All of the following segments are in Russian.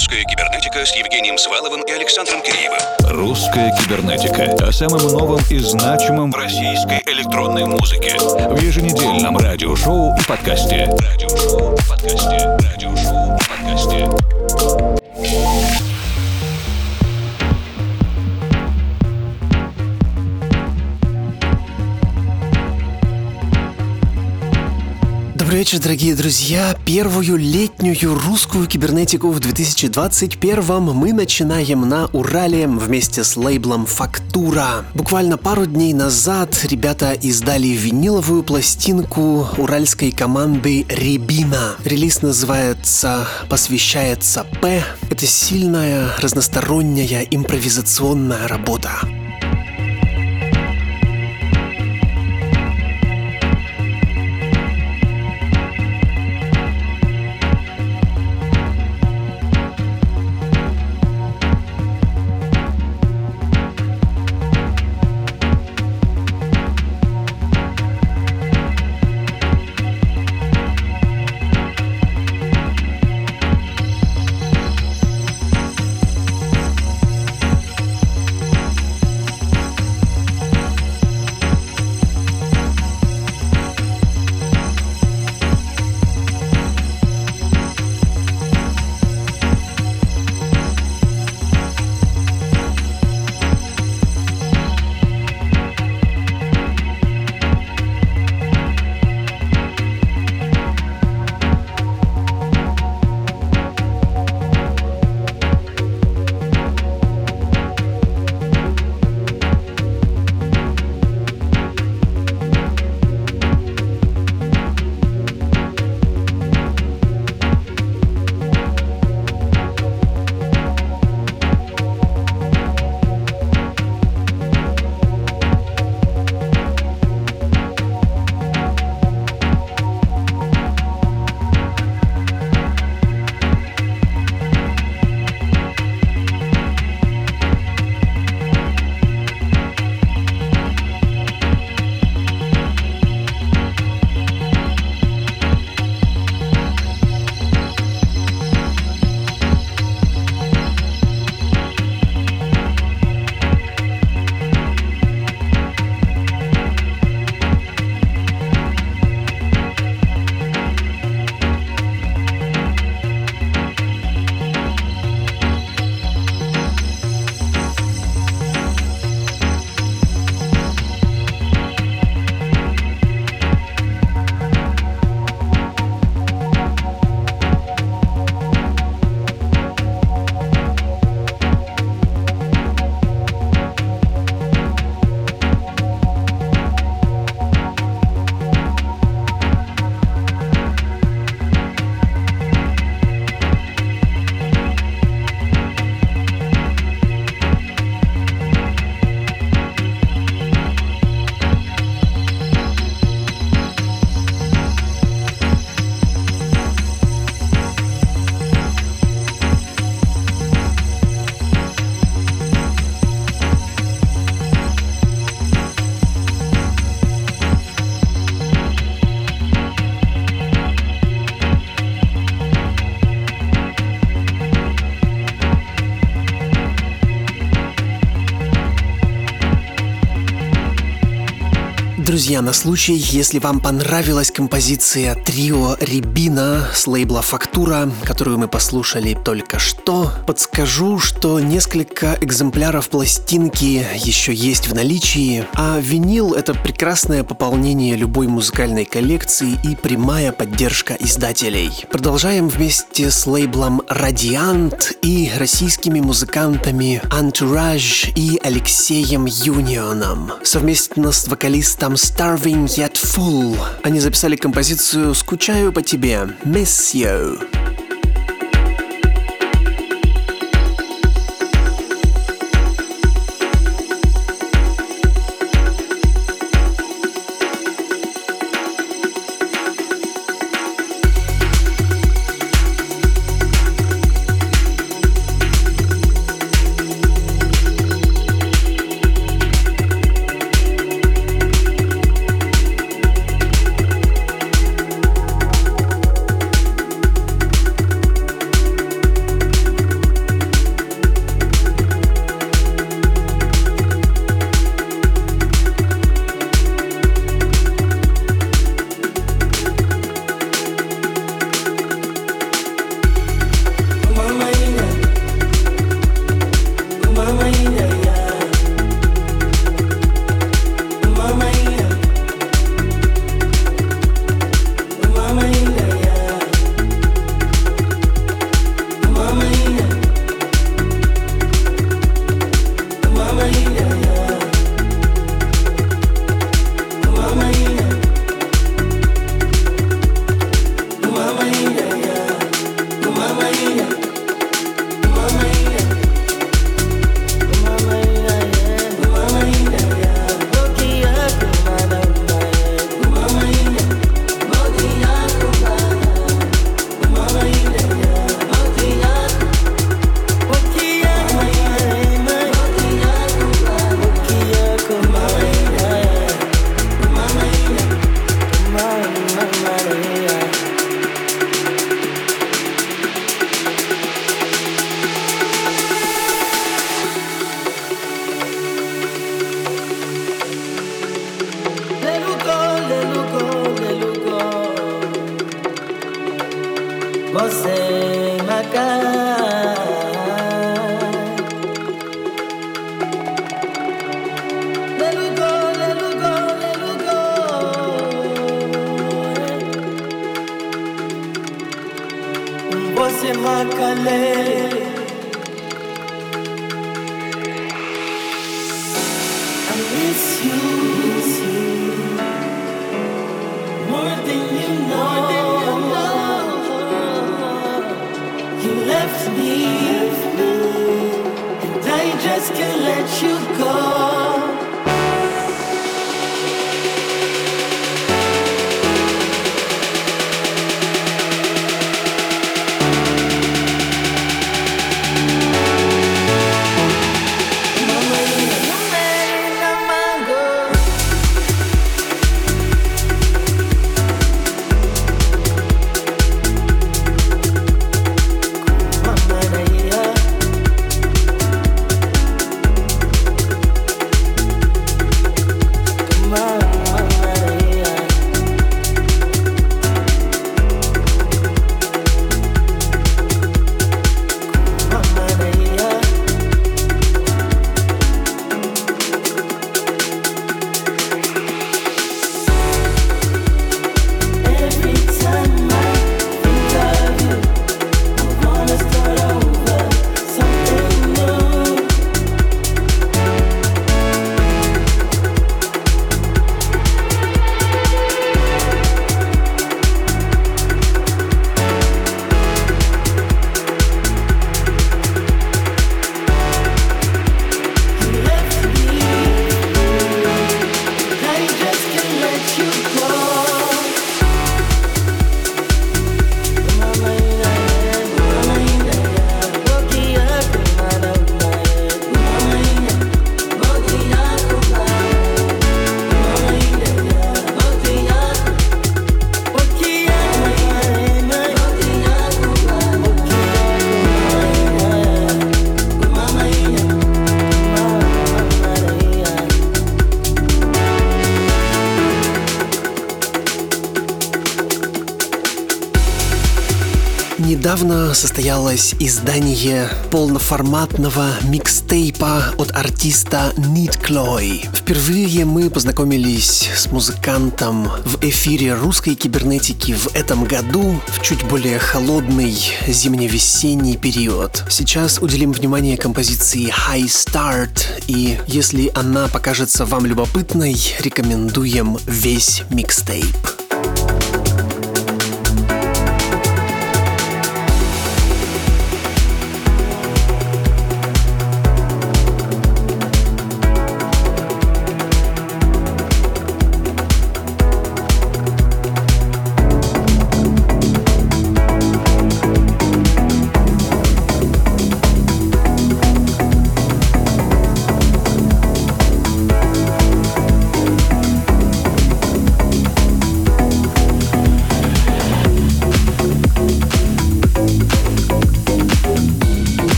«Русская кибернетика» с Евгением Сваловым и Александром Киреевым. «Русская кибернетика» о самом новом и значимом российской электронной музыке. В еженедельном радиошоу и подкасте. Радиошоу и подкасте. Радиошоу и подкасте. Добрый вечер, дорогие друзья. Первую летнюю русскую кибернетику в 2021 мы начинаем на Урале вместе с лейблом «Фактура». Буквально пару дней назад ребята издали виниловую пластинку уральской команды «Рябина». Релиз называется «Посвящается П». Это сильная, разносторонняя импровизационная работа. Друзья, на случай, если вам понравилась композиция трио Рябина с лейбла Фактура, которую мы послушали только что, подскажу, что несколько экземпляров пластинки еще есть в наличии, а винил — это прекрасное пополнение любой музыкальной коллекции и прямая поддержка издателей. Продолжаем вместе с лейблом Радиант и российскими музыкантами Entourage и Алексеем Юнионом. Совместно с вокалистом Starving Yet Full. Они записали композицию «Скучаю по тебе» «Miss You». Состоялось издание полноформатного микстейпа от артиста Нит Клой. Впервые мы познакомились с музыкантом в эфире русской кибернетики в этом году, в чуть более холодный зимне-весенний период. Сейчас уделим внимание композиции High Start, и если она покажется вам любопытной, рекомендуем весь микстейп.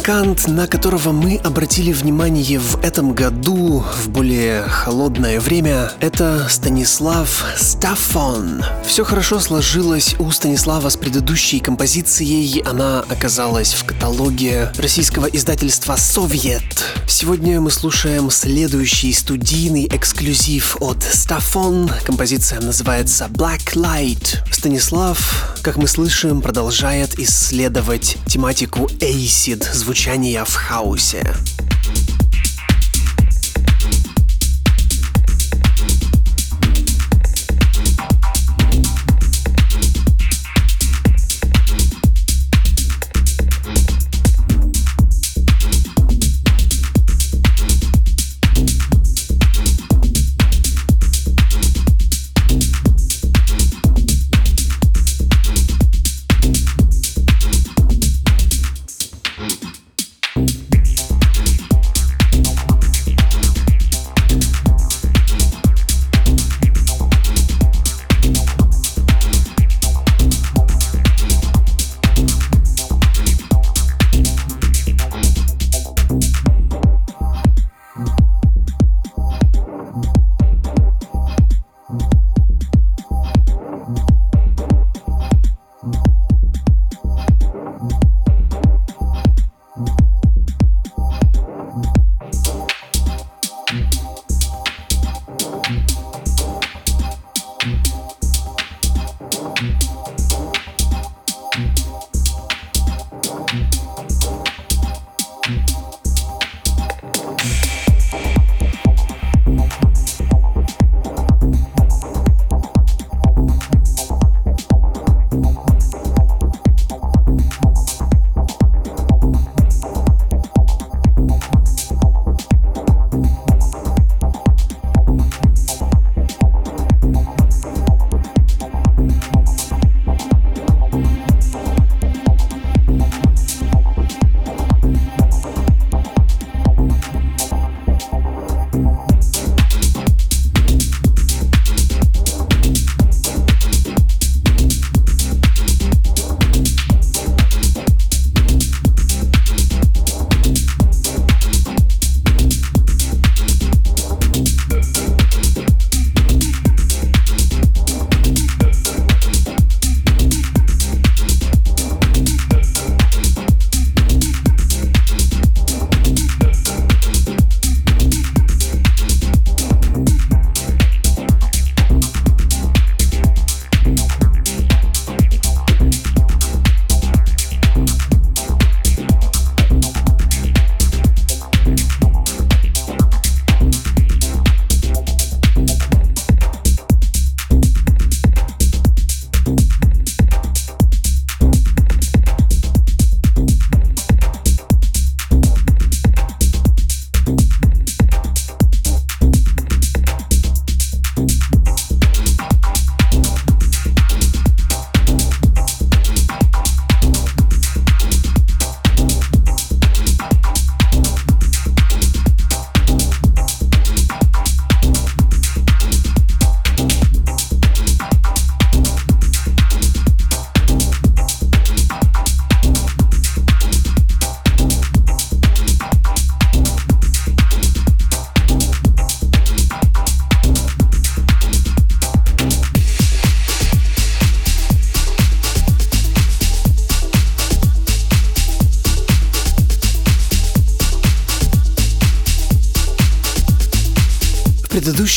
Музыкант, на которого мы обратили внимание в этом году, в более холодное время, это Станислав Стафон. Все хорошо сложилось у Станислава с предыдущей композицией. Она оказалась в каталоге российского издательства «Совет». Сегодня мы слушаем следующий студийный эксклюзив от Стафон. Композиция называется Black Light. Станислав, как мы слышим, продолжает исследовать тематику acid звучания в хаосе.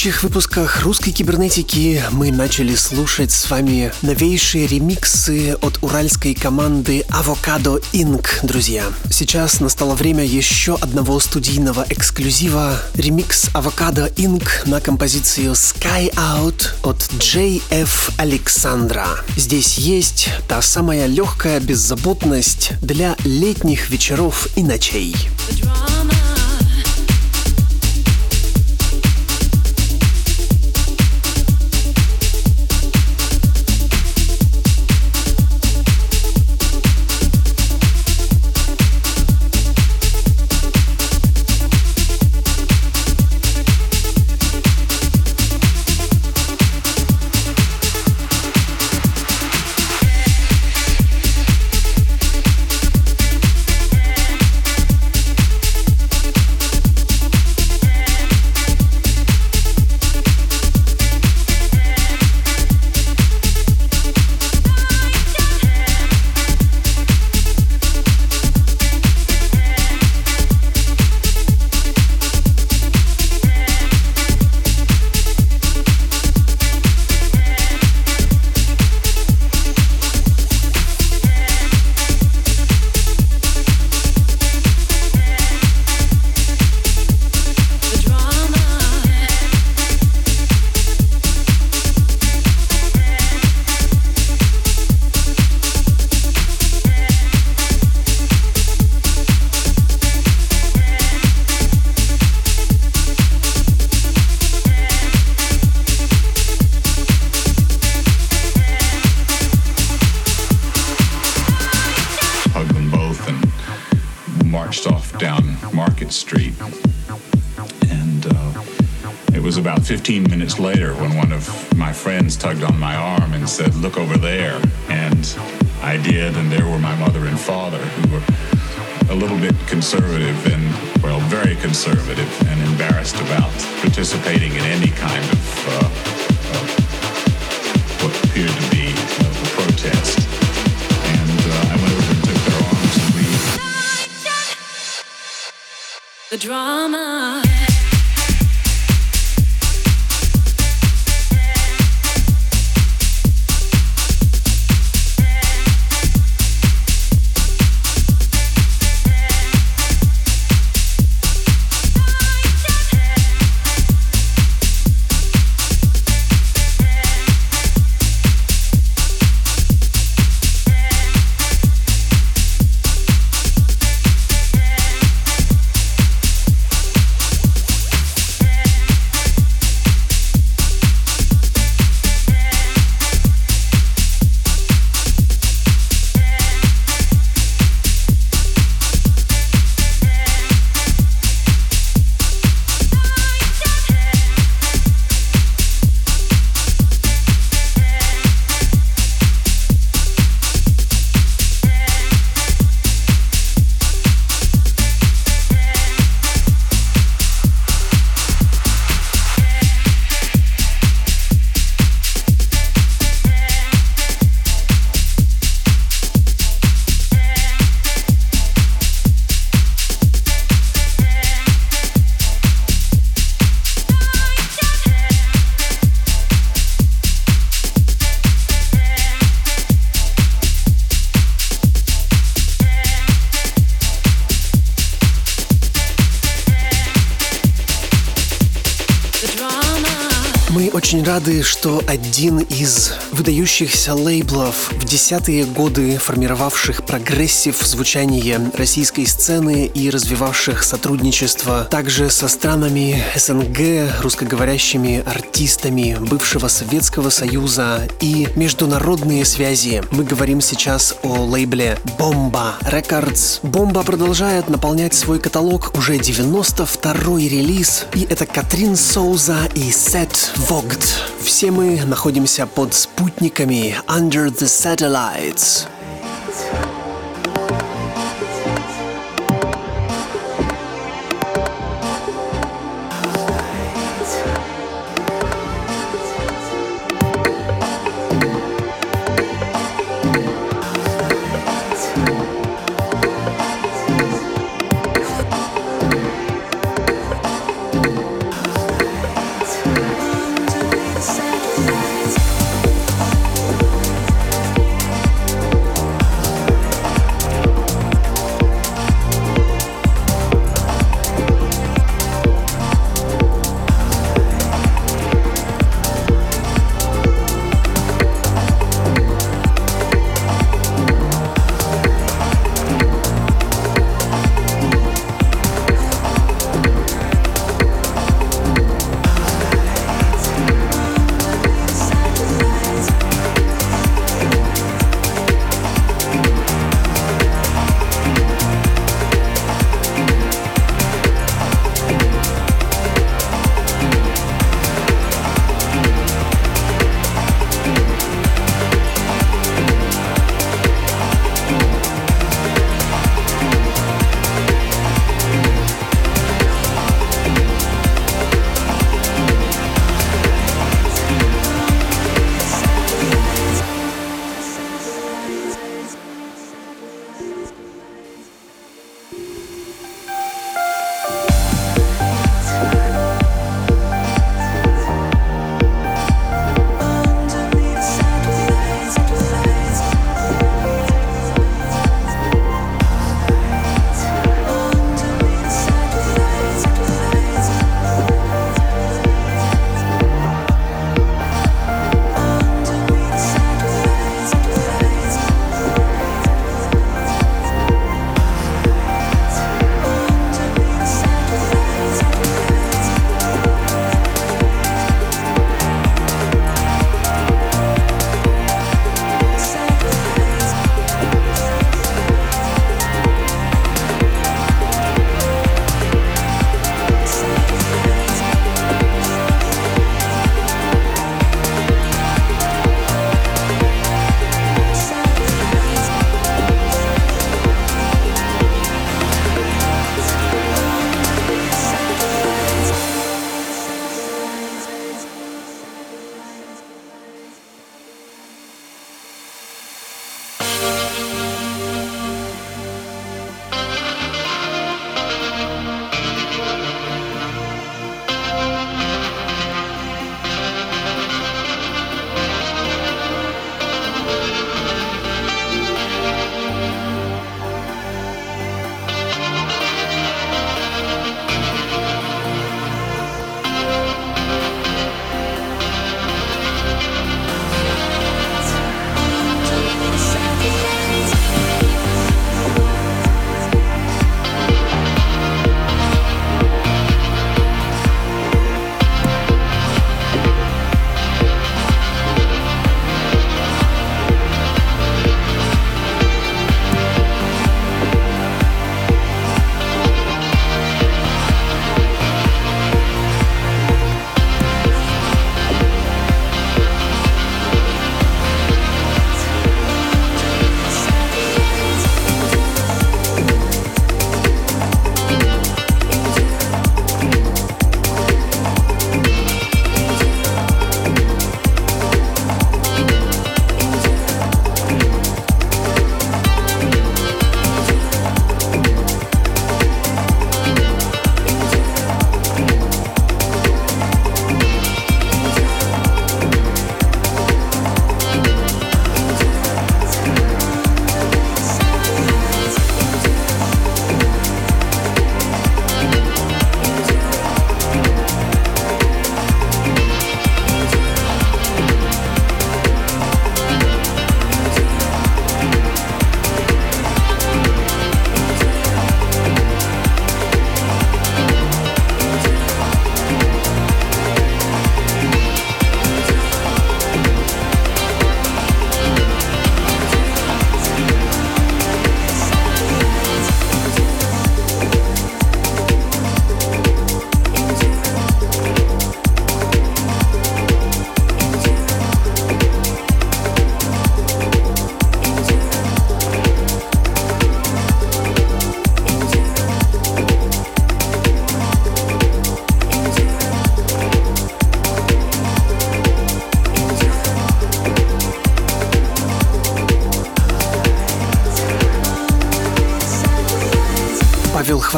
Предыдущих выпусках русской кибернетики мы начали слушать с вами новейшие ремиксы от уральской команды Avocado Inc., друзья. Сейчас настало время еще одного студийного эксклюзива. Ремикс Avocado Inc. на композицию Sky Out от JF Александра. Здесь есть та самая легкая беззаботность для летних вечеров и ночей. The рады, что один из выдающихся лейблов в десятые годы формировавших progressive звучание российской сцены и развивавших сотрудничество также со странами СНГ, русскоговорящими артистами бывшего Советского Союза и международные связи. Мы говорим сейчас о лейбле Bomba Records. Bomba продолжает наполнять свой каталог уже 92-й релиз, и это Катрин Соуза и Seth Vogt Unplugged. Все мы находимся под спутниками Under the Satellites.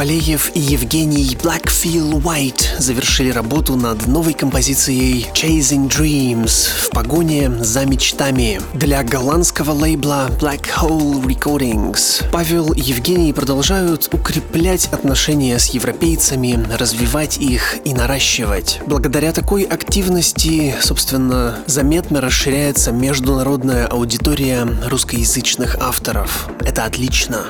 Хвалеев и Евгений Blackfield White завершили работу над новой композицией Chasing Dreams в погоне за мечтами для голландского лейбла Black Hole Recordings. Павел и Евгений продолжают укреплять отношения с европейцами, развивать их и наращивать. Благодаря такой активности, собственно, заметно расширяется международная аудитория русскоязычных авторов. Это отлично.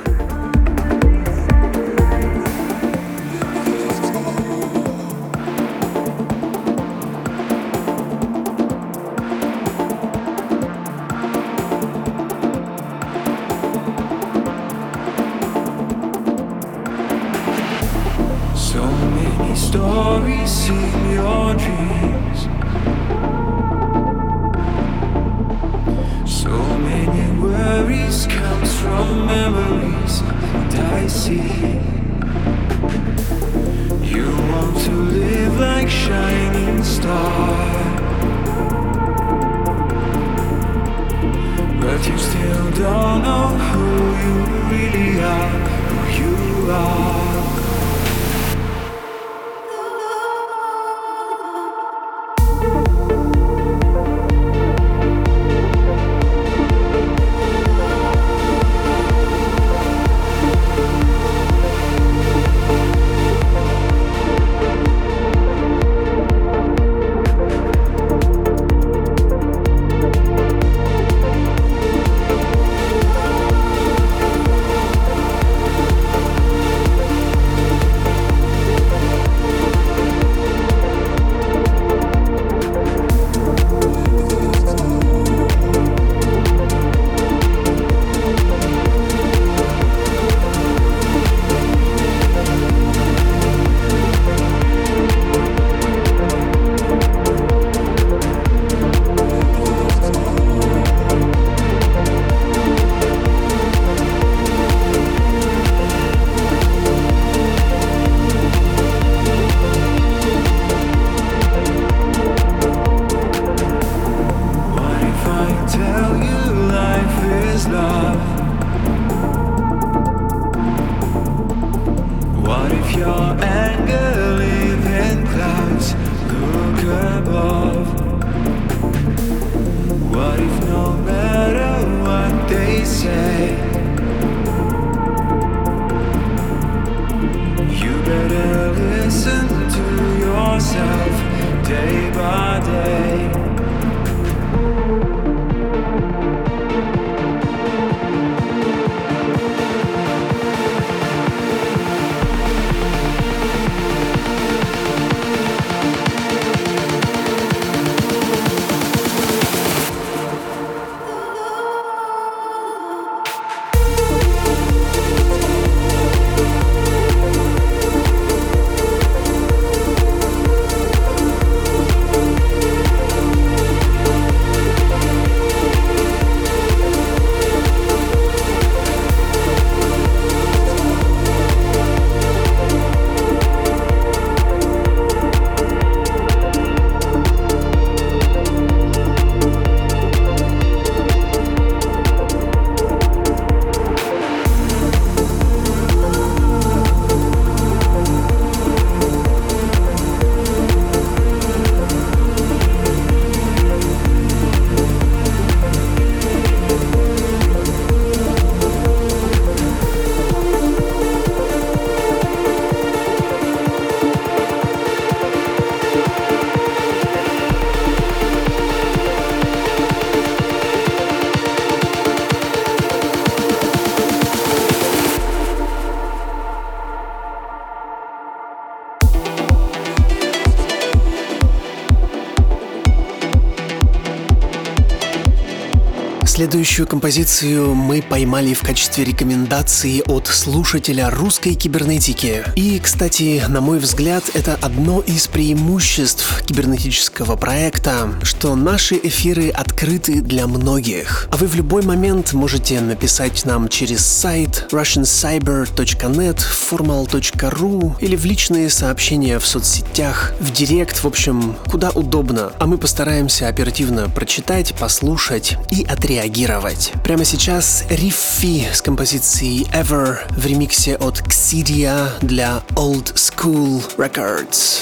Следующую композицию мы поймали в качестве рекомендации от слушателя русской кибернетики. И, кстати, на мой взгляд, это одно из преимуществ кибернетического проекта, что наши эфиры открыты для многих. А вы в любой момент можете написать нам через сайт russiancyber.net, formal.ru или в личные сообщения в соцсетях, в директ, в общем, куда удобно. А мы постараемся оперативно прочитать, послушать и отреагировать реагировать. Прямо сейчас Риффи с композицией Ever в ремиксе от Xidia для Old School Records.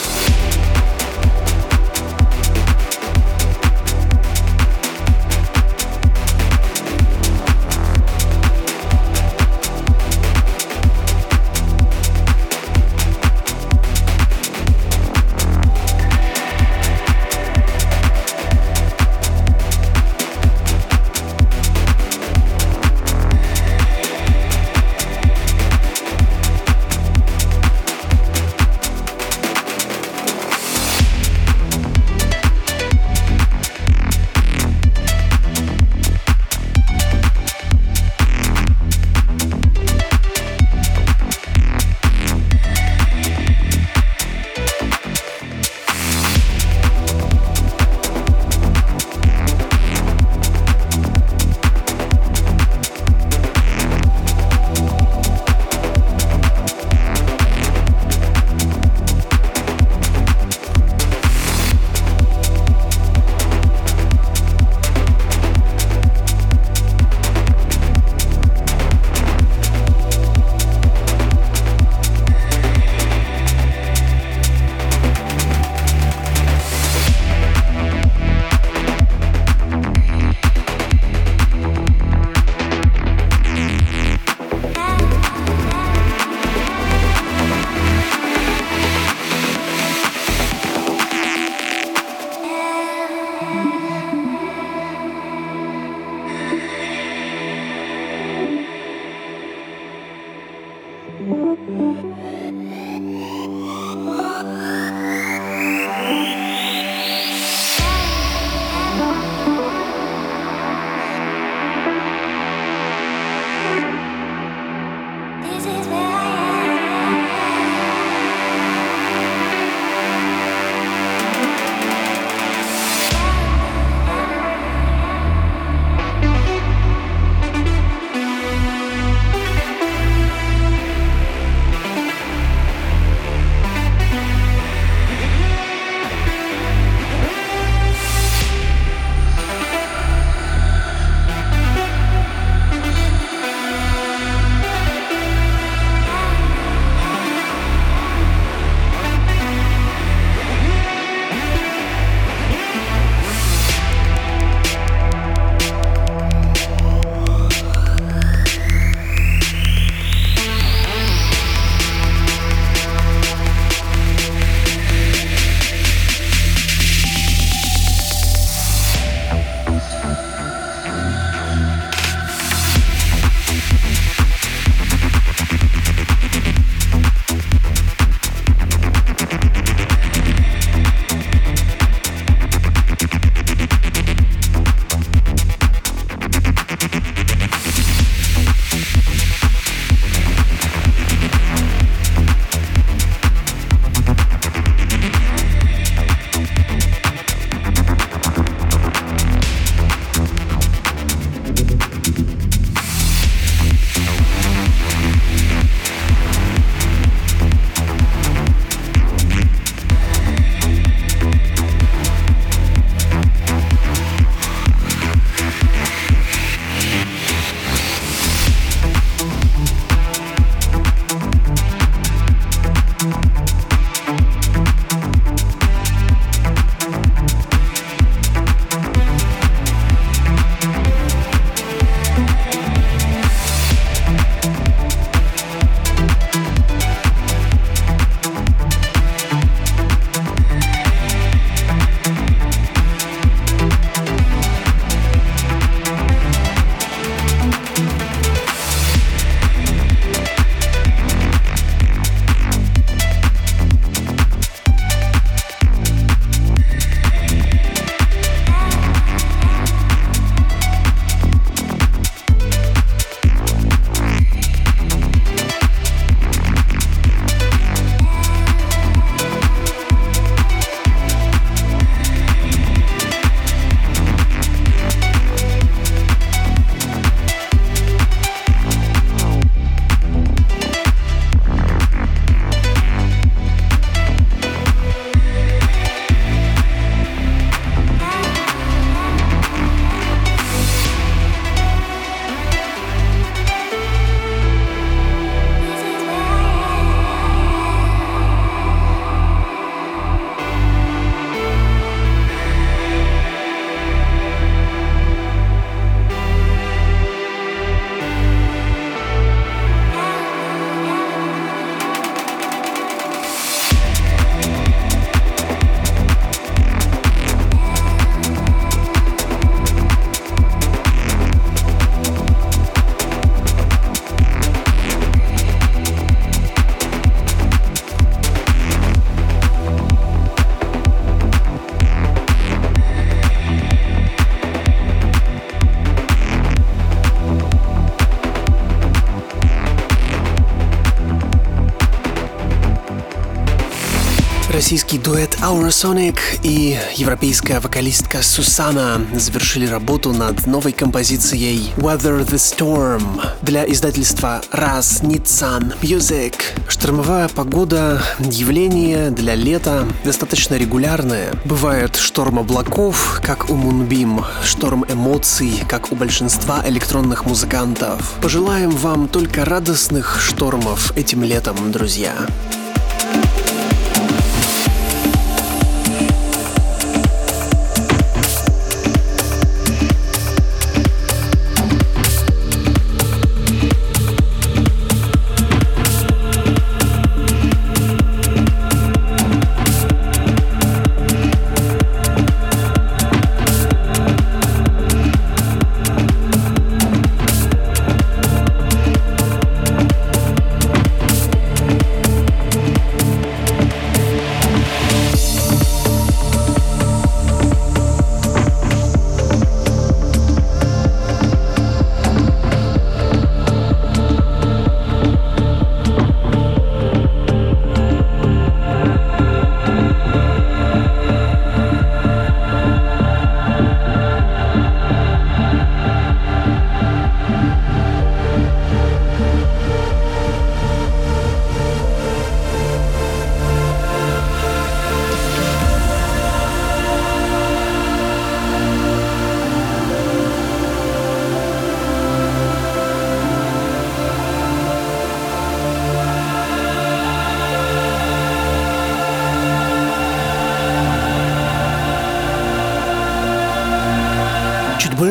Российский дуэт Aura Sonic и европейская вокалистка Сусана завершили работу над новой композицией Weather the Storm для издательства Raz Nitsan Music. Штормовая погода — явление для лета достаточно регулярное. Бывает шторм облаков, как у Moonbeam, шторм эмоций, как у большинства электронных музыкантов. Пожелаем вам только радостных штормов этим летом, друзья.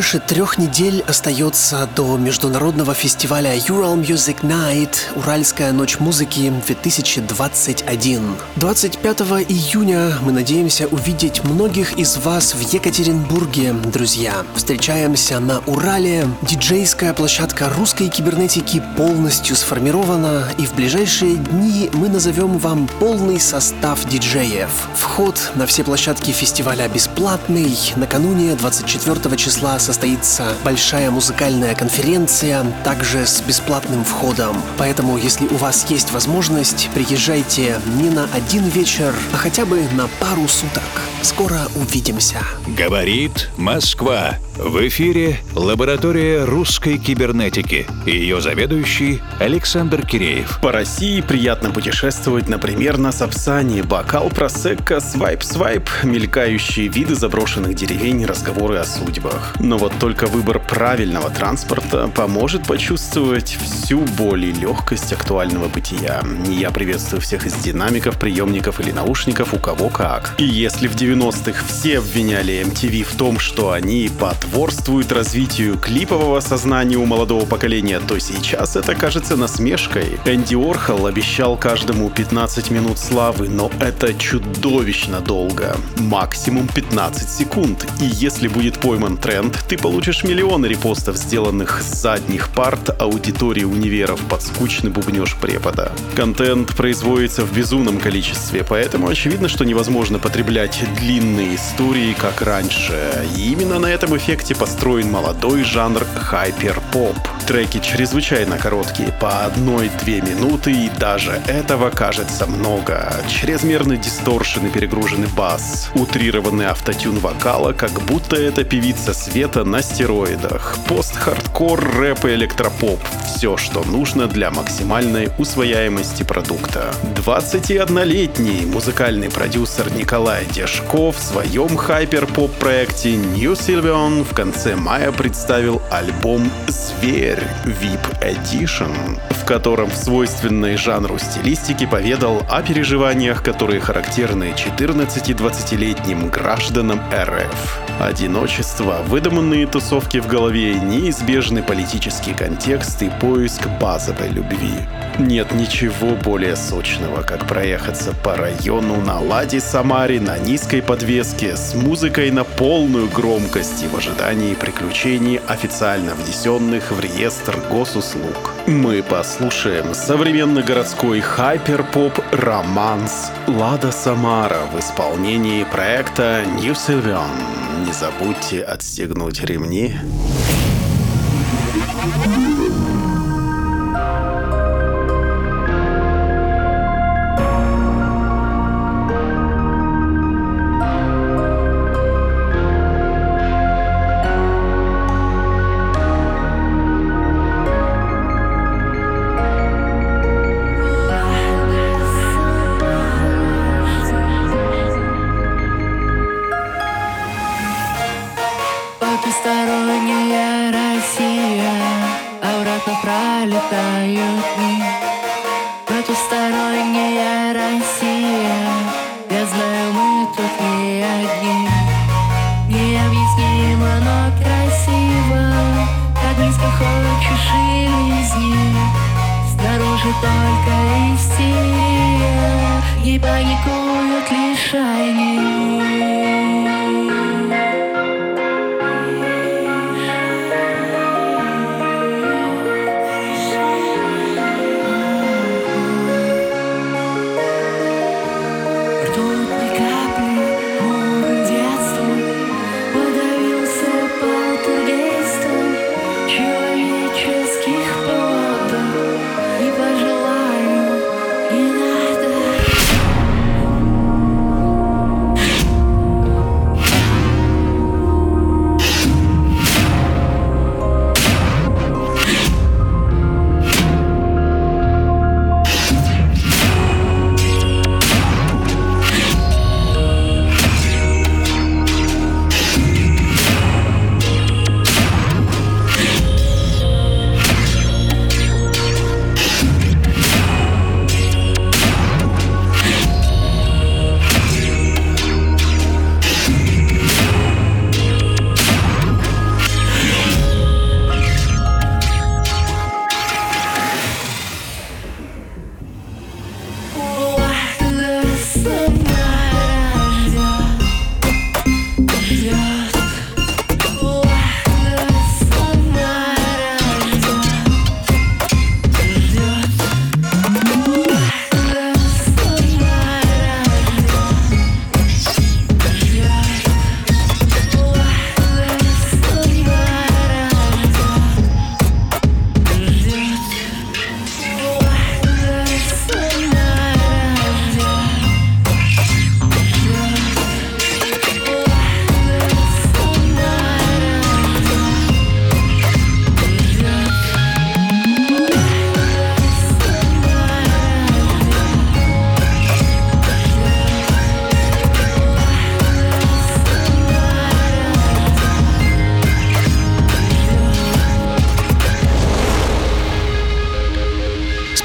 Больше трех недель остается до международного фестиваля Ural Music Night Уральская ночь музыки 2021. 25 июня мы надеемся увидеть многих из вас в Екатеринбурге, друзья. Встречаемся на Урале. Диджейская площадка русской кибернетики полностью сформирована, и в ближайшие дни мы назовем вам полный состав диджеев. Вход на все площадки фестиваля бесплатный. Накануне 24 числа состоится большая музыкальная конференция, также с бесплатным входом. Поэтому, если у вас есть возможность, приезжайте не на один вечер, а хотя бы на пару суток. Скоро увидимся. Говорит Москва. В эфире лаборатория русской кибернетики. Ее заведующий Александр Киреев. По России приятно путешествовать, например, на Сапсане. Бокал просекка, свайп-свайп, мелькающие виды заброшенных деревень, разговоры о судьбах. Но вот только выбор правильного транспорта поможет почувствовать всю боль и легкость актуального бытия. Я приветствую всех из динамиков, приемников или наушников, у кого как. И если в 90-х все обвиняли MTV в том, что они потворствуют развитию клипового сознания у молодого поколения, то сейчас это кажется насмешкой. Энди Орхол обещал каждому 15 минут славы, но это чудовищно долго. Максимум 15 секунд. И если будет пойман тренд, ты получишь миллионы репостов, сделанных с задних парт аудитории универов под скучный бубнеж препода. Контент производится в безумном количестве, поэтому очевидно, что невозможно потреблять длинные истории, как раньше. И именно на этом эффекте построен молодой жанр хайпер-поп. Треки чрезвычайно короткие, по одной-две минуты, и даже этого кажется много. Чрезмерно distortion и перегруженный бас, утрированный автотюн вокала, как будто это певица Света на стероидах. Пост-хардкор, рэп и электропоп. Все, что нужно для максимальной усвояемости продукта. 21-летний музыкальный продюсер Николай Дежков в своем hyper-pop проекте New Sylveon в конце мая представил альбом «Зверь» VIP Edition, в котором в свойственной жанру стилистики поведал о переживаниях, которые характерны 14-20-летним гражданам РФ. Одиночество, выдуманные тусовки в голове, неизбежный политический контекст и поиск базовой любви. Нет ничего более сочного, как проехаться по району на Ладе Самаре на низкой подвеске с музыкой на полную громкость и в ожидании приключений, официально внесенных в реестр госуслуг. Мы послушаем современный городской хайпер-поп романс «Лада Самара» в исполнении проекта New Sylveon. Не забудьте отстегнуть ремни. thank you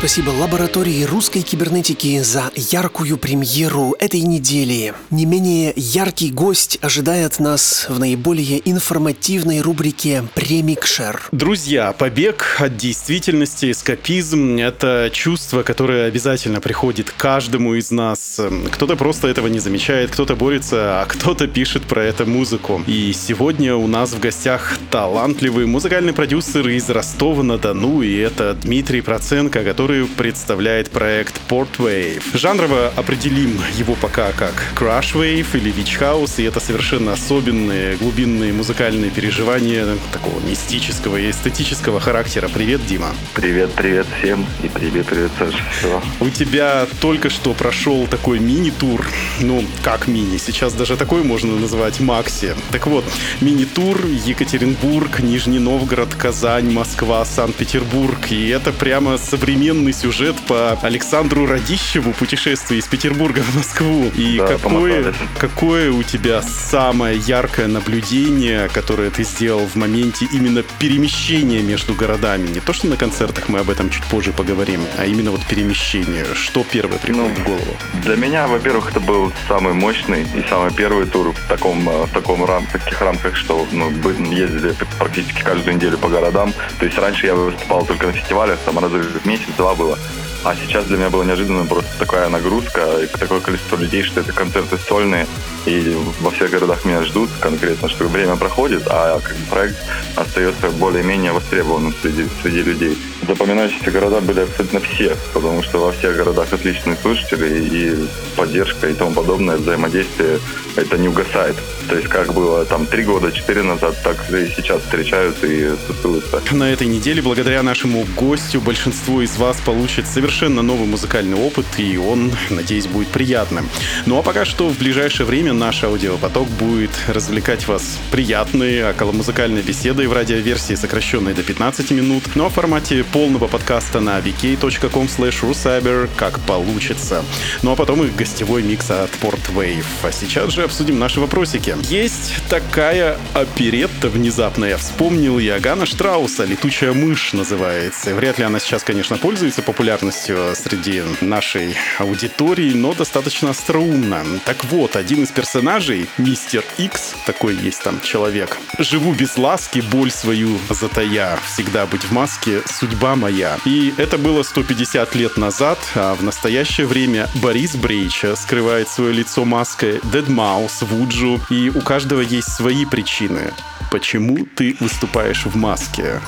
Спасибо лаборатории русской кибернетики за яркую премьеру этой недели. Не менее яркий гость ожидает нас в наиболее информативной рубрике «Премикшер». Друзья, побег от действительности, эскапизм — это чувство, которое обязательно приходит каждому из нас. Кто-то просто этого не замечает, кто-то борется, а кто-то пишет про это музыку. И сегодня у нас в гостях талантливый музыкальный продюсер из Ростова-на-Дону, и это Дмитрий Проценко, который которую представляет проект Portwave. Жанрово определим его пока как Crash Wave или Witch House, и это совершенно особенные глубинные музыкальные переживания такого мистического и эстетического характера. Привет, Дима. Привет, привет всем и привет, привет, Саша. Все. У тебя только что прошел такой мини-тур, ну, как мини, сейчас даже такой можно назвать Макси. Так вот, мини-тур Екатеринбург, Нижний Новгород, Казань, Москва, Санкт-Петербург, и это прямо современный полный сюжет по Александру Радищеву «Путешествие из Петербурга в Москву». И да, какое, какое у тебя самое яркое наблюдение, которое ты сделал в моменте именно перемещения между городами? Не то, что на концертах мы об этом чуть позже поговорим, а именно вот перемещение. Что первое приходит ну, в голову? Для меня, во-первых, это был самый мощный и самый первый тур в таком, э, в таком рам, в таких рамках, что ну, ездили практически каждую неделю по городам. То есть раньше я выступал только на фестивалях, там раза в месяц, два было. А сейчас для меня было неожиданно просто такая нагрузка такое количество людей, что это концерты сольные, и во всех городах меня ждут конкретно, что время проходит, а как проект остается более-менее востребованным среди, среди людей. Запоминающиеся города были абсолютно все, потому что во всех городах отличные слушатели и поддержка и тому подобное, взаимодействие, это не угасает. То есть как было там три года, четыре назад, так и сейчас встречаются и тусуются. На этой неделе, благодаря нашему гостю, большинство из вас получит совершенно новый музыкальный опыт, и он, надеюсь, будет приятным. Ну а пока что в ближайшее время наш аудиопоток будет развлекать вас приятной околомузыкальной беседой в радиоверсии, сокращенной до 15 минут, но ну, а в формате полного подкаста на vk.com slash как получится. Ну а потом и гостевой микс от Portwave. А сейчас же обсудим наши вопросики. Есть такая оперетта внезапная. Вспомнил я Гана Штрауса, «Летучая мышь» называется. Вряд ли она сейчас, конечно, пользуется популярностью среди нашей аудитории, но достаточно остроумно. Так вот, один из персонажей, Мистер Икс, такой есть там человек. «Живу без ласки, боль свою затая, всегда быть в маске, судьба моя». И это было 150 лет назад, а в настоящее время Борис Брейч скрывает свое лицо маской Dead Mouse, Вуджу, и у каждого есть свои причины почему ты выступаешь в маске?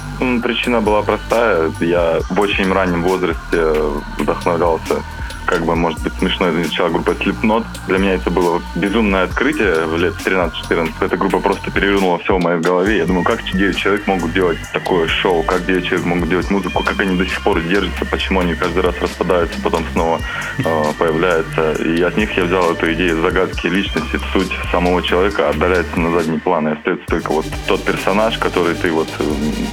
Причина была простая. Я в очень раннем возрасте вдохновлялся как бы, может быть, смешно это звучало, группа Slipknot. Для меня это было безумное открытие в лет 13-14. Эта группа просто перевернула все в моей голове. Я думаю, как 9 человек могут делать такое шоу, как 9 человек могут делать музыку, как они до сих пор держатся, почему они каждый раз распадаются, потом снова э, появляются. И от них я взял эту идею загадки личности, суть самого человека отдаляется на задний план, и остается только вот тот персонаж, который ты вот э,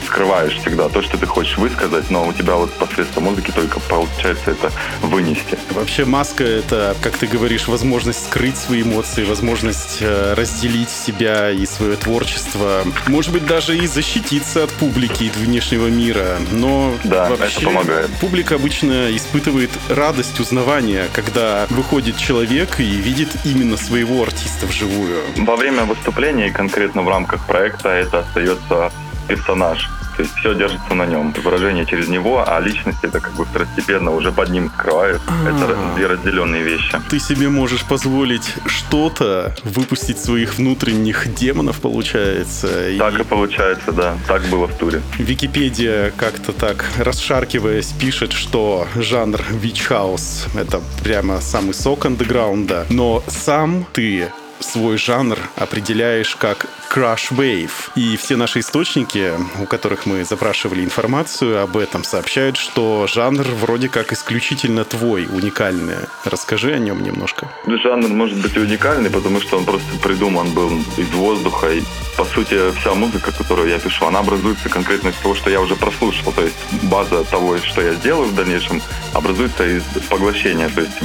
скрываешь всегда, то, что ты хочешь высказать, но у тебя вот посредством музыки только получается это вынести. Вообще маска — это, как ты говоришь, возможность скрыть свои эмоции, возможность э, разделить себя и свое творчество. Может быть, даже и защититься от публики и от внешнего мира. Но да, вообще это помогает. публика обычно испытывает радость узнавания, когда выходит человек и видит именно своего артиста вживую. Во время выступления и конкретно в рамках проекта это остается персонаж то есть все держится на нем. Выражение через него, а личность это как бы второстепенно уже под ним скрывают. Это А. две разделенные вещи. Ты себе можешь позволить что-то выпустить своих внутренних демонов, получается. и- Так и получается, да. Так было в туре. Википедия как-то так, расшаркиваясь, пишет, что жанр Witch House — это прямо самый сок андеграунда. Но сам ты свой жанр определяешь как Crash Wave. И все наши источники, у которых мы запрашивали информацию об этом, сообщают, что жанр вроде как исключительно твой, уникальный. Расскажи о нем немножко. Жанр может быть уникальный, потому что он просто придуман был из воздуха. И, по сути, вся музыка, которую я пишу, она образуется конкретно из того, что я уже прослушал. То есть база того, что я сделаю в дальнейшем, образуется из поглощения. То есть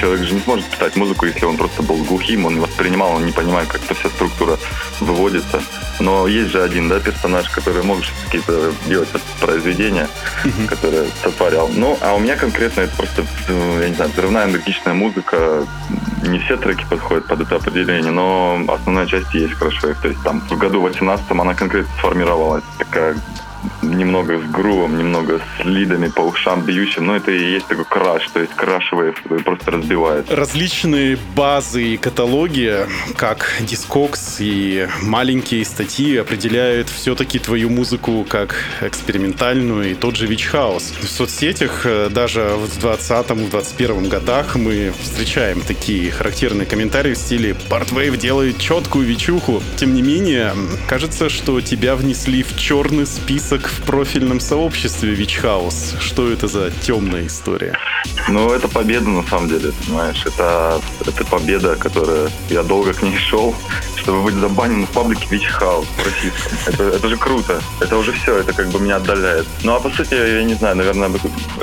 человек же не сможет писать музыку, если он просто был глухим, он не воспринимал, он не понимает, как эта вся структура выводится. Но есть же один да, персонаж, который может какие-то делать произведения, которые сотворял. Ну, а у меня конкретно это просто, э, я не знаю, взрывная энергичная музыка. Не все треки подходят под это определение, но основная часть есть хорошо. То есть там в году 18 она конкретно сформировалась. Такая немного с грувом, немного с лидами по ушам бьющим, но это и есть такой краш, то есть который просто разбивает. Различные базы и каталоги, как Discogs и маленькие статьи определяют все-таки твою музыку как экспериментальную и тот же Witch House. В соцсетях э, даже в 2020-2021 годах мы встречаем такие характерные комментарии в стиле «Портвейв делает четкую вечуху». Тем не менее, кажется, что тебя внесли в черный список в профильном сообществе Witch House. Что это за темная история? Ну, это победа, на самом деле, понимаешь? Это, это победа, которая... Я долго к ней шел, чтобы быть забаненным в паблике Witch House в российском. Это, это же круто. Это уже все, это как бы меня отдаляет. Ну, а по сути, я не знаю, наверное,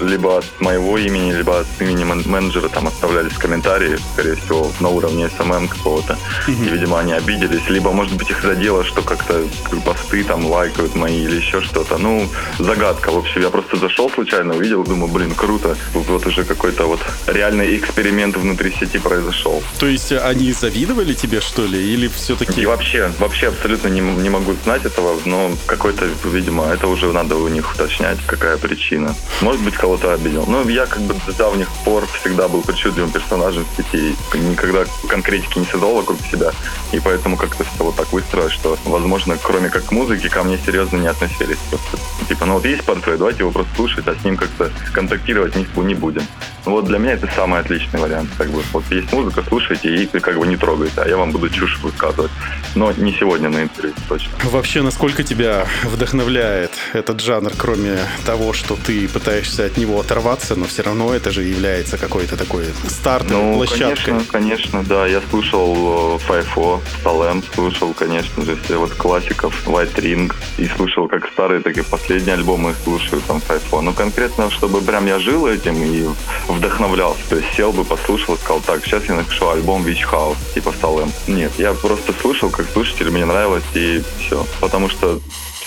либо от моего имени, либо от имени мен- менеджера там оставлялись комментарии, скорее всего, на уровне SMM какого-то. И, видимо, они обиделись. Либо, может быть, их задело, что как-то посты там лайкают мои или еще что-то. Ну, загадка. В общем, я просто зашел случайно, увидел, думаю, блин, круто. Вот уже какой-то вот реальный эксперимент внутри сети произошел. То есть они завидовали тебе, что ли? Или все-таки... И вообще, вообще абсолютно не, не могу знать этого, но какой-то, видимо, это уже надо у них уточнять, какая причина. Может быть, кого-то обидел. Но я как бы с давних пор всегда был причудливым персонажем в сети, никогда конкретики не создал вокруг себя, и поэтому как-то все вот так выстроилось, что, возможно, кроме как музыки, ко мне серьезно не относились. Просто, типа, ну вот есть портрет, давайте его просто слушать, а с ним как-то контактировать не, не будем. Вот для меня это самый отличный вариант. Как бы, вот есть музыка, слушайте и как бы не трогайте, а я вам буду чушь высказывать. Но не сегодня на интервью, точно. Вообще, насколько тебя вдохновляет этот жанр, кроме того, что ты пытаешься от него оторваться, но все равно это же является какой-то такой стартовой Ну, площадкой. конечно, конечно, да. Я слушал Файфо, Салем, слушал, конечно же, все вот классиков, White Ring, и слушал как старые, так и последние альбомы слушаю там с iPhone. Ну, конкретно, чтобы прям я жил этим и вдохновлялся. То есть сел бы, послушал, сказал, так, сейчас я напишу альбом Witch House, типа Салем. Нет, я просто слушал, как слушатель, мне нравилось, и все. Потому что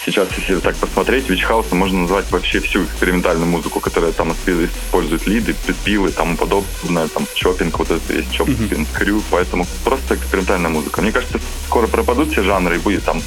сейчас, если так посмотреть, Witch House можно назвать вообще всю экспериментальную музыку, которая там использует лиды, припивы и тому подобное, там чопинг, вот это есть чопинг, mm-hmm. крю, поэтому просто экспериментальная музыка. Мне кажется, скоро пропадут все жанры и будет там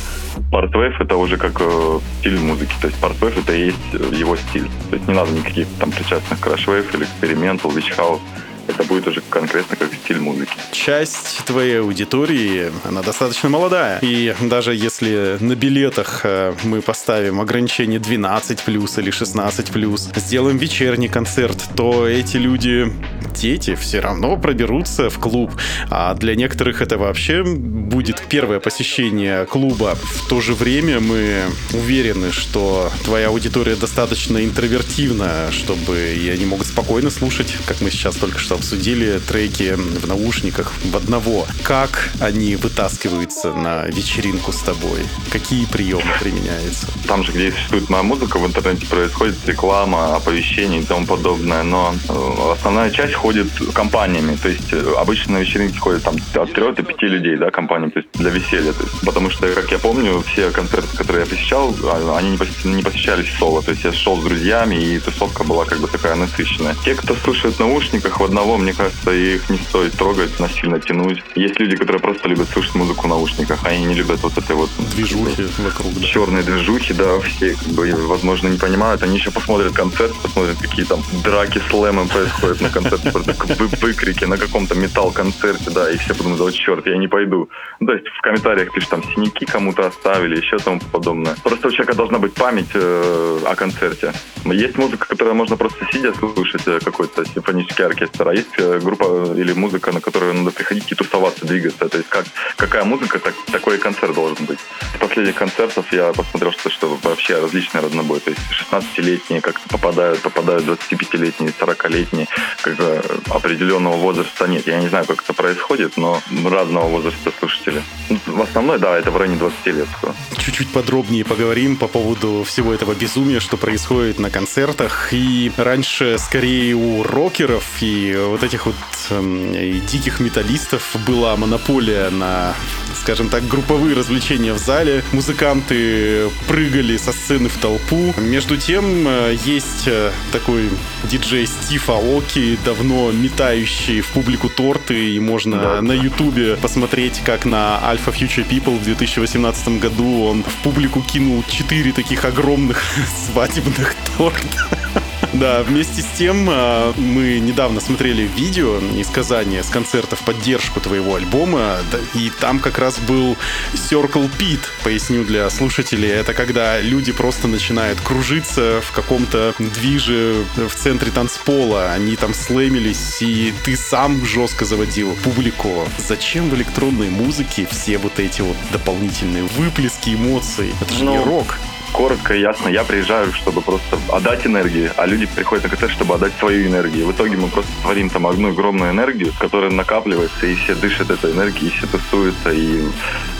Партвейв это уже как э, стиль музыки, то есть партвейв это и есть его стиль. То есть не надо никаких там причастных крашвейв или экспериментал, вичхаус это будет уже конкретно как стиль музыки. Часть твоей аудитории, она достаточно молодая. И даже если на билетах э, мы поставим ограничение 12 плюс или 16 плюс, сделаем вечерний концерт, то эти люди, дети, все равно проберутся в клуб. А для некоторых это вообще будет первое посещение клуба. В то же время мы уверены, что твоя аудитория достаточно интровертивна, чтобы и они могут спокойно слушать, как мы сейчас только что обсудили треки в наушниках в одного. Как они вытаскиваются на вечеринку с тобой? Какие приемы применяются? Там же, где существует моя музыка, в интернете происходит реклама, оповещение и тому подобное. Но э, основная часть ходит компаниями. То есть э, обычно на вечеринки ходят там от трех до пяти людей, да, компаниями, то есть для веселья. То есть, потому что, как я помню, все концерты, которые я посещал, а, они не посещались соло. То есть я шел с друзьями, и тусовка была как бы такая насыщенная. Те, кто слушает в наушниках в одного мне кажется, их не стоит трогать, насильно тянуть. Есть люди, которые просто любят слушать музыку в наушниках, а они не любят вот этой вот... Движухи вокруг, да. Черные движухи, да, все, как бы, возможно, не понимают. Они еще посмотрят концерт, посмотрят, какие там драки с лэмом происходят на концерте, выкрики на каком-то металл-концерте, да, и все подумают, вот черт, я не пойду. Ну, то есть в комментариях пишут, там, синяки кому-то оставили, еще тому подобное. Просто у человека должна быть память э, о концерте. Есть музыка, которую можно просто сидя слушать, э, какой-то симфонический оркестр, а есть э, группа или музыка, на которую надо приходить и тусоваться, двигаться. То есть как, какая музыка, так, такой и концерт должен быть. С последних концертов я посмотрел, что, что вообще различный разнобой. То есть 16-летние как-то попадают, попадают 25-летние, 40-летние. Как определенного возраста нет. Я не знаю, как это происходит, но разного возраста слушатели. В основном, да, это в районе 20 лет. Чуть-чуть подробнее поговорим по поводу всего этого безумия, что происходит на концертах. И раньше скорее у рокеров и вот этих вот э, диких металлистов была монополия на скажем так, групповые развлечения в зале. Музыканты прыгали со сцены в толпу. Между тем, э, есть э, такой диджей Стив Аоки, давно метающий в публику торты, и можно да, на ютубе посмотреть, как на Alpha Future People в 2018 году он в публику кинул четыре таких огромных свадебных торта. Да, вместе с тем э, мы недавно смотрели видео из Казани с концерта в поддержку твоего альбома, и там как раз был Circle Pit, поясню для слушателей. Это когда люди просто начинают кружиться в каком-то движе в центре танцпола. Они там слэмились, и ты сам жестко заводил публику. Зачем в электронной музыке все вот эти вот дополнительные выплески эмоций? Это же ну, не рок коротко и ясно, я приезжаю, чтобы просто отдать энергию, а люди приходят на концерт, чтобы отдать свою энергию. В итоге мы просто творим там одну огромную энергию, которая накапливается, и все дышат этой энергией, и все тусуются, и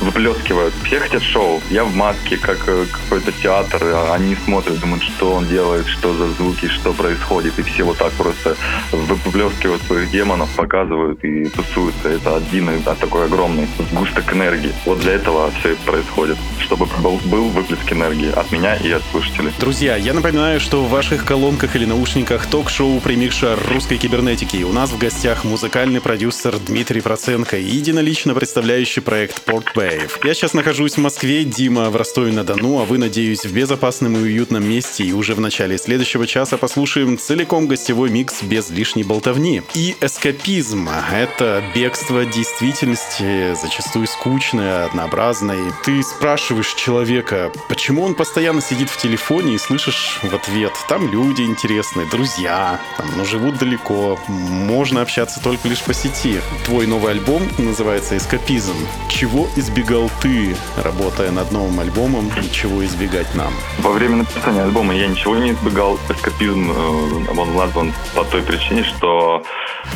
выплескивают. Все хотят шоу. Я в маске, как э, какой-то театр, а они смотрят, думают, что он делает, что за звуки, что происходит, и все вот так просто выплескивают своих демонов, показывают и тусуются. Это один да, такой огромный сгусток энергии. Вот для этого все это происходит, чтобы был, был выплеск энергии от меня и от слушателей. Друзья, я напоминаю, что в ваших колонках или наушниках ток-шоу «Примикша русской кибернетики». У нас в гостях музыкальный продюсер Дмитрий Проценко единолично представляющий проект Wave. Я сейчас нахожусь в Москве, Дима в Ростове-на-Дону, а вы, надеюсь, в безопасном и уютном месте. И уже в начале следующего часа послушаем целиком гостевой микс без лишней болтовни. И эскапизм — это бегство действительности, зачастую скучное, однообразное. Ты спрашиваешь человека, почему он постоянно сидит в телефоне и слышишь в ответ, там люди интересные, друзья, там, но живут далеко, можно общаться только лишь по сети. Твой новый альбом называется «Эскапизм». Чего избегал ты, работая над новым альбомом, и чего избегать нам? Во время написания альбома я ничего не избегал. «Эскапизм» э, он назван по той причине, что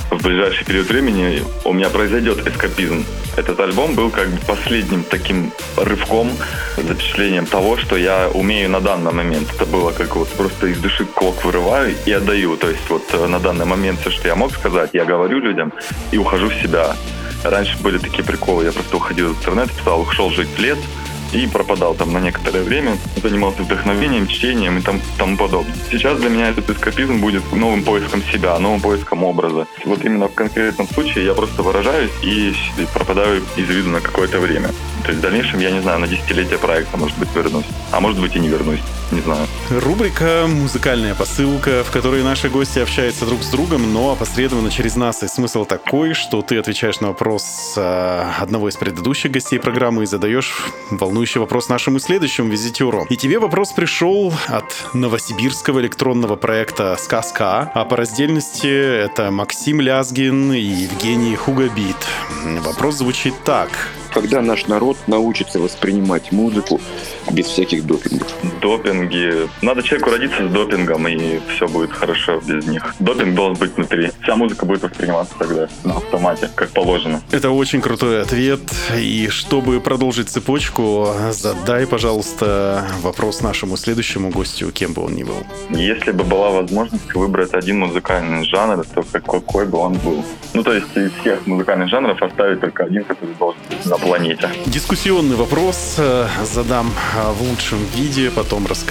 в ближайший период времени у меня произойдет эскапизм. Этот альбом был как бы последним таким рывком, запечатлением того, что я умею на данный момент. Это было как вот просто из души кок вырываю и отдаю. То есть вот э, на данный момент все, что я мог сказать, я говорю людям и ухожу в себя. Раньше были такие приколы, я просто уходил в интернет, писал, ушел жить в лес, и пропадал там на некоторое время, занимался вдохновением, чтением и там, тому подобное. Сейчас для меня этот эскапизм будет новым поиском себя, новым поиском образа. Вот именно в конкретном случае я просто выражаюсь и пропадаю из виду на какое-то время. То есть в дальнейшем, я не знаю, на десятилетие проекта, может быть, вернусь. А может быть и не вернусь, не знаю. Рубрика «Музыкальная посылка», в которой наши гости общаются друг с другом, но опосредованно через нас. И смысл такой, что ты отвечаешь на вопрос э, одного из предыдущих гостей программы и задаешь волнующий вопрос нашему следующему визитеру. И тебе вопрос пришел от новосибирского электронного проекта «Сказка», а по раздельности это Максим Лязгин и Евгений Хугабит. Вопрос звучит так когда наш народ научится воспринимать музыку без всяких допингов. Допинги. Надо человеку родиться с допингом, и все будет хорошо без них. Допинг должен быть внутри. Вся музыка будет восприниматься тогда на автомате, как положено. Это очень крутой ответ. И чтобы продолжить цепочку, задай, пожалуйста, вопрос нашему следующему гостю, кем бы он ни был. Если бы была возможность выбрать один музыкальный жанр, то какой бы он был? Ну, то есть из всех музыкальных жанров оставить только один, который должен быть на планете. Дискуссионный вопрос э, задам э, в лучшем виде, потом расскажу.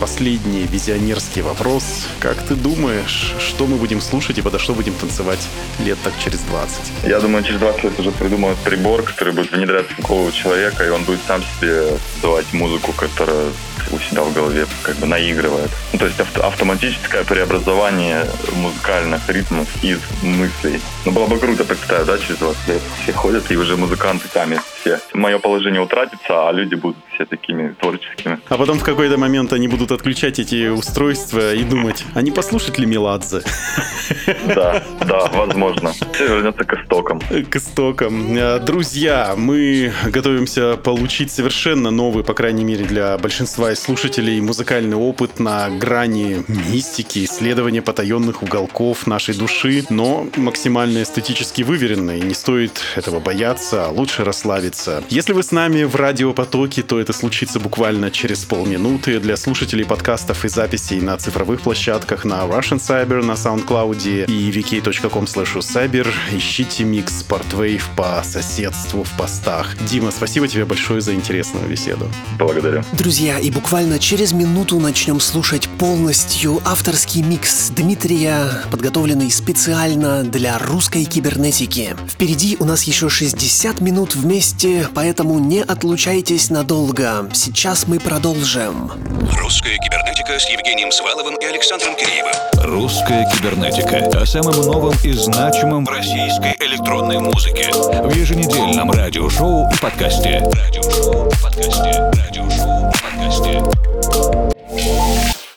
Последний визионерский вопрос. Как ты думаешь, что мы будем слушать и подо что будем танцевать лет так через 20? Я думаю, через 20 лет уже придумают прибор, который будет внедряться в голову человека, и он будет сам себе давать музыку, которая у себя в голове как бы наигрывает. Ну, то есть авто автоматическое преобразование музыкальных ритмов из мыслей. Ну, было бы круто представить, да, через 20 лет все ходят, и уже музыканты сами все. Мое положение утратится, а люди будут все такими творческими. А потом в какой-то момент они будут отключать эти устройства и думать, а не послушать ли Меладзе? Да, да, возможно. Все вернется к истокам. К истокам. Э, друзья, мы готовимся получить совершенно новый, по крайней мере, для большинства из слушателей, музыкальный опыт на грани мистики, исследования потаенных уголков нашей души, но максимально эстетически выверенный. Не стоит этого бояться, а лучше расслабиться. Если вы с нами в радиопотоке, то это случится буквально через полминуты. Для слушателей подкастов и записей на цифровых площадках на Russian Cyber, на SoundCloud и vk.com cyber ищите микс Portwave по соседству в постах. Дима, спасибо тебе большое за интересную беседу. Благодарю. Друзья, и буквально через минуту начнем слушать полностью авторский микс Дмитрия, подготовленный специально для русской кибернетики. Впереди у нас еще 60 минут вместе, поэтому не отлучайтесь надолго. Сейчас мы продолжим. Русская кибернетика с Евгением Сваловым и Александром Киреевым. Русская кибернетика о самом новом и значимом в российской электронной музыке в еженедельном радиошоу и подкасте. Радиошоу и подкасте. Радиошоу и подкасте. Yeah.